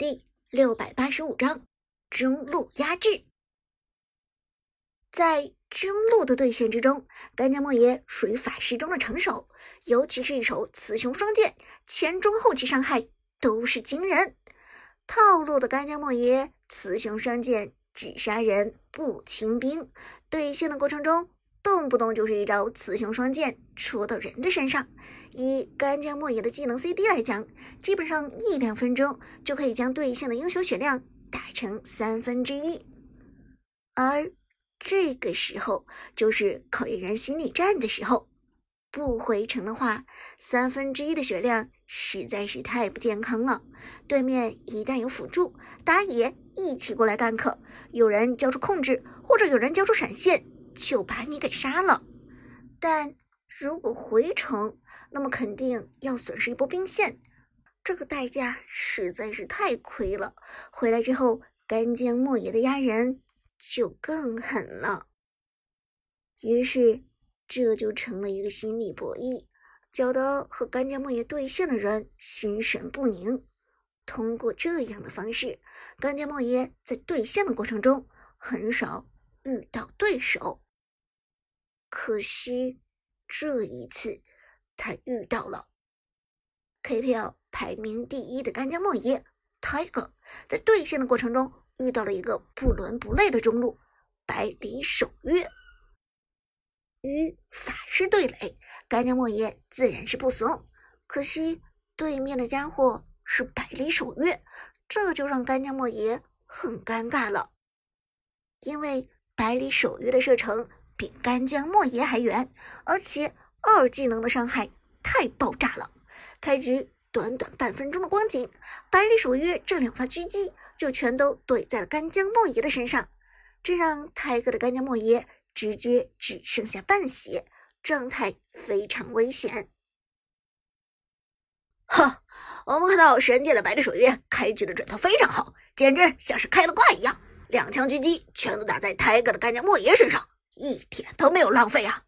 第六百八十五章中路压制。在中路的对线之中，干将莫邪属于法师中的成手，尤其是一手雌雄双剑，前中后期伤害都是惊人。套路的干将莫邪，雌雄双剑只杀人不清兵，对线的过程中。动不动就是一招雌雄双剑戳到人的身上。以干将莫邪的技能 CD 来讲，基本上一两分钟就可以将对线的英雄血量打成三分之一。而这个时候就是考验人心理战的时候，不回城的话，三分之一的血量实在是太不健康了。对面一旦有辅助打野一起过来干克，有人交出控制，或者有人交出闪现。就把你给杀了，但如果回城，那么肯定要损失一波兵线，这个代价实在是太亏了。回来之后，干将莫邪的压人就更狠了。于是，这就成了一个心理博弈，搅得和干将莫邪对线的人心神不宁。通过这样的方式，干将莫邪在对线的过程中很少遇到对手。可惜这一次，他遇到了 KPL 排名第一的干将莫邪 Tiger，在对线的过程中遇到了一个不伦不类的中路百里守约，与法师对垒，干将莫邪自然是不怂。可惜对面的家伙是百里守约，这就让干将莫邪很尴尬了，因为百里守约的射程。比干将莫邪还远，而且二技能的伤害太爆炸了。开局短短半分钟的光景，百里守约这两发狙击就全都怼在了干将莫邪的身上，这让泰哥的干将莫邪直接只剩下半血，状态非常危险。哈，我们看到神殿的百里守约开局的准头非常好，简直像是开了挂一样，两枪狙击全都打在泰哥的干将莫邪身上。一点都没有浪费啊！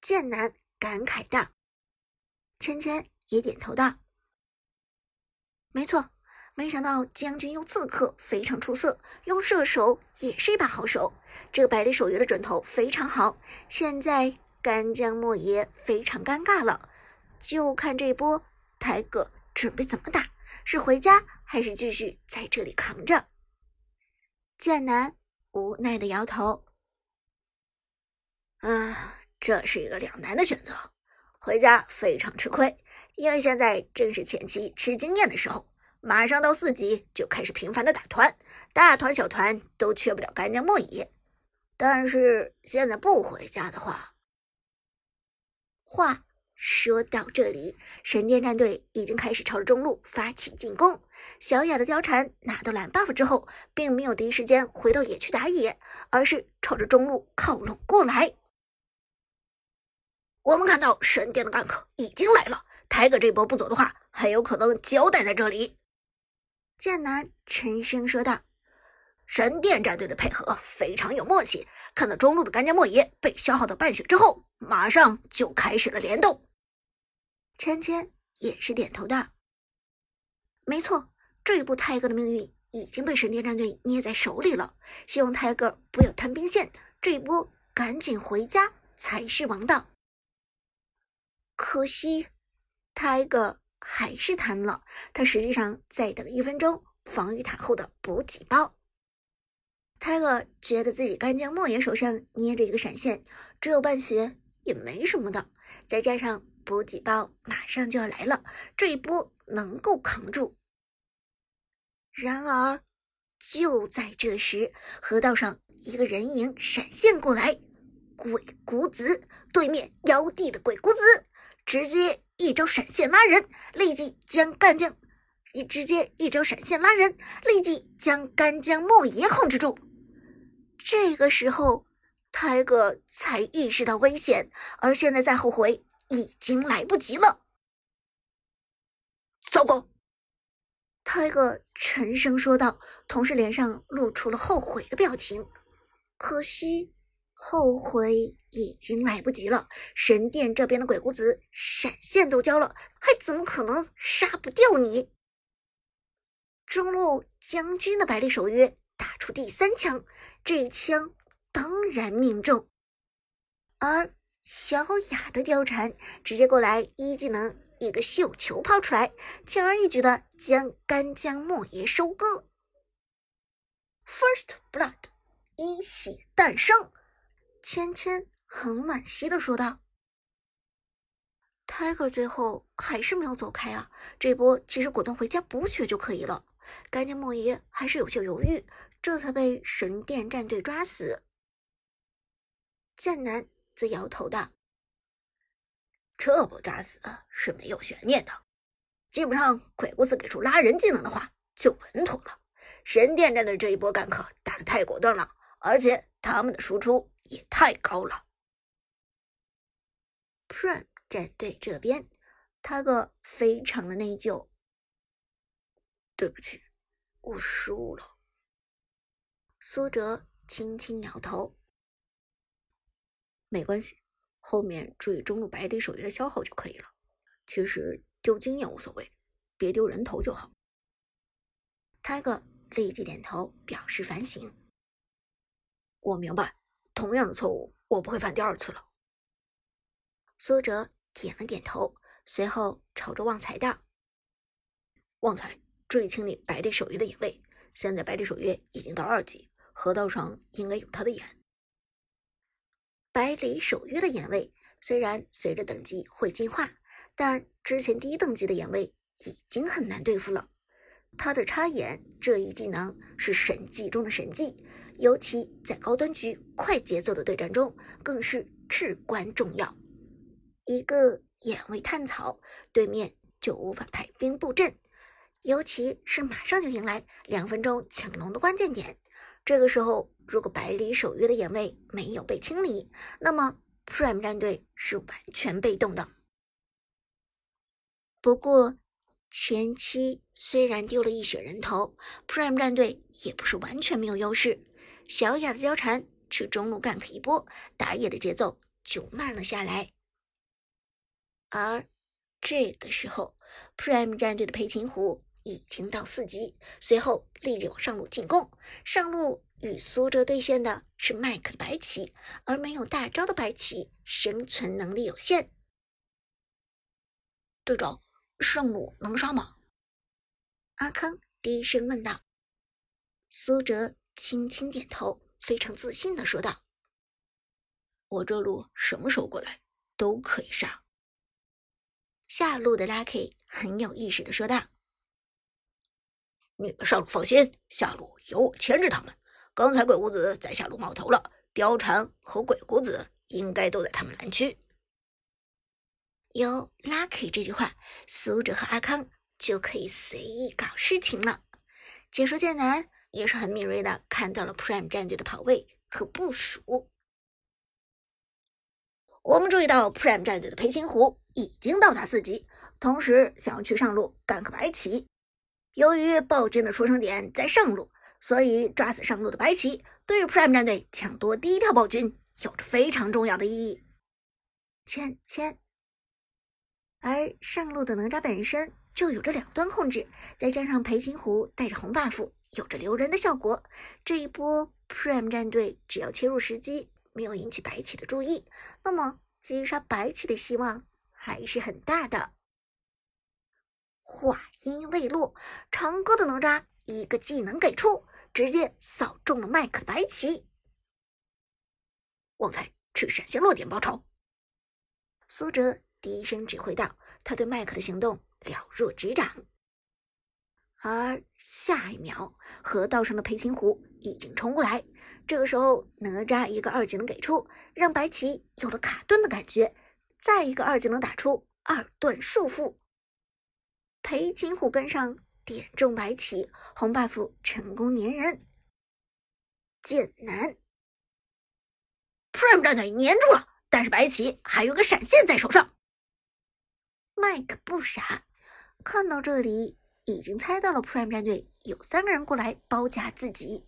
剑南感慨道。芊芊也点头道：“没错，没想到将军用刺客非常出色，用射手也是一把好手。这百里守约的准头非常好。现在干将莫邪非常尴尬了，就看这波台哥准备怎么打，是回家还是继续在这里扛着？”剑南无奈的摇头。嗯，这是一个两难的选择。回家非常吃亏，因为现在正是前期吃经验的时候，马上到四级就开始频繁的打团，大团小团都缺不了干将莫邪。但是现在不回家的话，话说到这里，神殿战队已经开始朝着中路发起进攻。小雅的貂蝉拿到蓝 buff 之后，并没有第一时间回到野区打野，而是朝着中路靠拢过来。我们看到神殿的干客已经来了，泰哥这波不走的话，很有可能交代在这里。剑南沉声说道：“神殿战队的配合非常有默契，看到中路的干将莫邪被消耗到半血之后，马上就开始了联动。”芊芊也是点头道：“没错，这一波泰哥的命运已经被神殿战队捏在手里了，希望泰哥不要贪兵线，这一波赶紧回家才是王道。”可惜，Tiger 还是贪了。他实际上在等一分钟防御塔后的补给包。Tiger 觉得自己干将莫邪手上捏着一个闪现，只有半血也没什么的，再加上补给包马上就要来了，这一波能够扛住。然而，就在这时，河道上一个人影闪现过来，鬼谷子对面妖帝的鬼谷子。直接一招闪现拉人，立即将干将直接一招闪现拉人，立即将干将莫邪控制住。这个时候，泰哥才意识到危险，而现在再后悔已经来不及了。糟糕！泰哥沉声说道，同时脸上露出了后悔的表情。可惜。后悔已经来不及了，神殿这边的鬼谷子闪现都交了，还怎么可能杀不掉你？中路将军的百里守约打出第三枪，这一枪当然命中。而小雅的貂蝉直接过来一技能一个绣球抛出来，轻而易举的将干将莫邪收割。First blood，一血诞生。芊芊很惋惜的说道：“Tiger 最后还是没有走开啊！这波其实果断回家补血就可以了。干将莫邪还是有些犹豫，这才被神殿战队抓死。”剑南则摇头道：“这波抓死是没有悬念的，基本上鬼谷子给出拉人技能的话就稳妥了。神殿战队这一波干克打的太果断了，而且他们的输出。”也太高了。Prime 战队这边，他个非常的内疚。对不起，我输了。苏哲轻轻摇头。没关系，后面注意中路百里守约的消耗就可以了。其实丢经验无所谓，别丢人头就好。他个立即点头表示反省。我明白。同样的错误，我不会犯第二次了。苏哲点了点头，随后朝着旺财道：“旺财，注意清理百里守约的眼位。现在百里守约已经到二级，河道上应该有他的眼。百里守约的眼位虽然随着等级会进化，但之前低等级的眼位已经很难对付了。他的插眼这一技能是神技中的神技。”尤其在高端局、快节奏的对战中，更是至关重要。一个眼位探草，对面就无法派兵布阵。尤其是马上就迎来两分钟抢龙的关键点，这个时候如果百里守约的眼位没有被清理，那么 Prime 战队是完全被动的。不过前期虽然丢了一血人头，Prime 战队也不是完全没有优势。小雅的貂蝉去中路 gank 一波，打野的节奏就慢了下来。而这个时候，Prime 战队的裴擒虎已经到四级，随后立即往上路进攻。上路与苏哲对线的是麦克的白起，而没有大招的白起生存能力有限。队长，上路能杀吗？阿康低声问道。苏哲。轻轻点头，非常自信的说道：“我这路什么时候过来都可以杀。”下路的 Lucky 很有意识的说道：“你们上路放心，下路有我牵制他们。刚才鬼谷子在下路冒头了，貂蝉和鬼谷子应该都在他们蓝区。”有 Lucky 这句话，苏哲和阿康就可以随意搞事情了。解说剑南。也是很敏锐的看到了 Prime 战队的跑位和部署。我们注意到 Prime 战队的裴擒虎已经到达四级，同时想要去上路干个白起。由于暴君的出生点在上路，所以抓死上路的白起对于 Prime 战队抢夺第一条暴君有着非常重要的意义。签签，而上路的哪吒本身就有着两端控制，再加上裴擒虎带着红 buff。有着留人的效果。这一波 Prime 战队只要切入时机，没有引起白起的注意，那么击杀白起的希望还是很大的。话音未落，长歌的哪吒一个技能给出，直接扫中了麦克的白起。旺财去闪现落点报仇。苏哲低声指挥道，他对麦克的行动了若指掌。而下一秒，河道上的裴擒虎已经冲过来。这个时候，哪吒一个二技能给出，让白起有了卡顿的感觉。再一个二技能打出，二段束缚。裴擒虎跟上，点中白起，红 buff 成功粘人。剑南，Prime 战队粘住了，但是白起还有个闪现在手上。麦克不傻，看到这里。已经猜到了，Prime 战队有三个人过来包夹自己，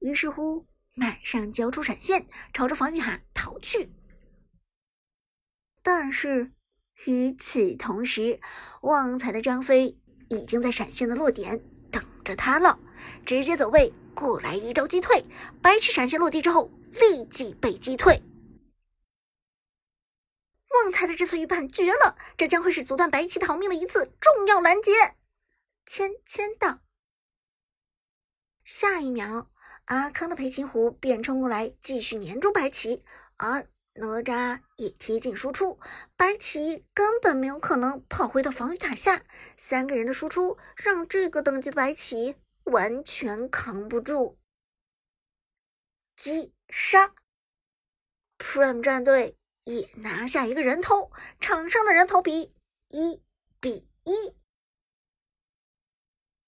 于是乎马上交出闪现，朝着防御塔逃去。但是与此同时，旺财的张飞已经在闪现的落点等着他了，直接走位过来一招击退，白痴闪现落地之后立即被击退。旺财的这次预判绝了，这将会是阻断白棋逃命的一次重要拦截。签签到，下一秒，阿康的裴擒虎便冲过来继续粘住白棋，而哪吒也贴近输出，白棋根本没有可能跑回到防御塔下。三个人的输出让这个等级的白棋完全扛不住，击杀，Prime 战队。也拿下一个人头，场上的人头比一比一。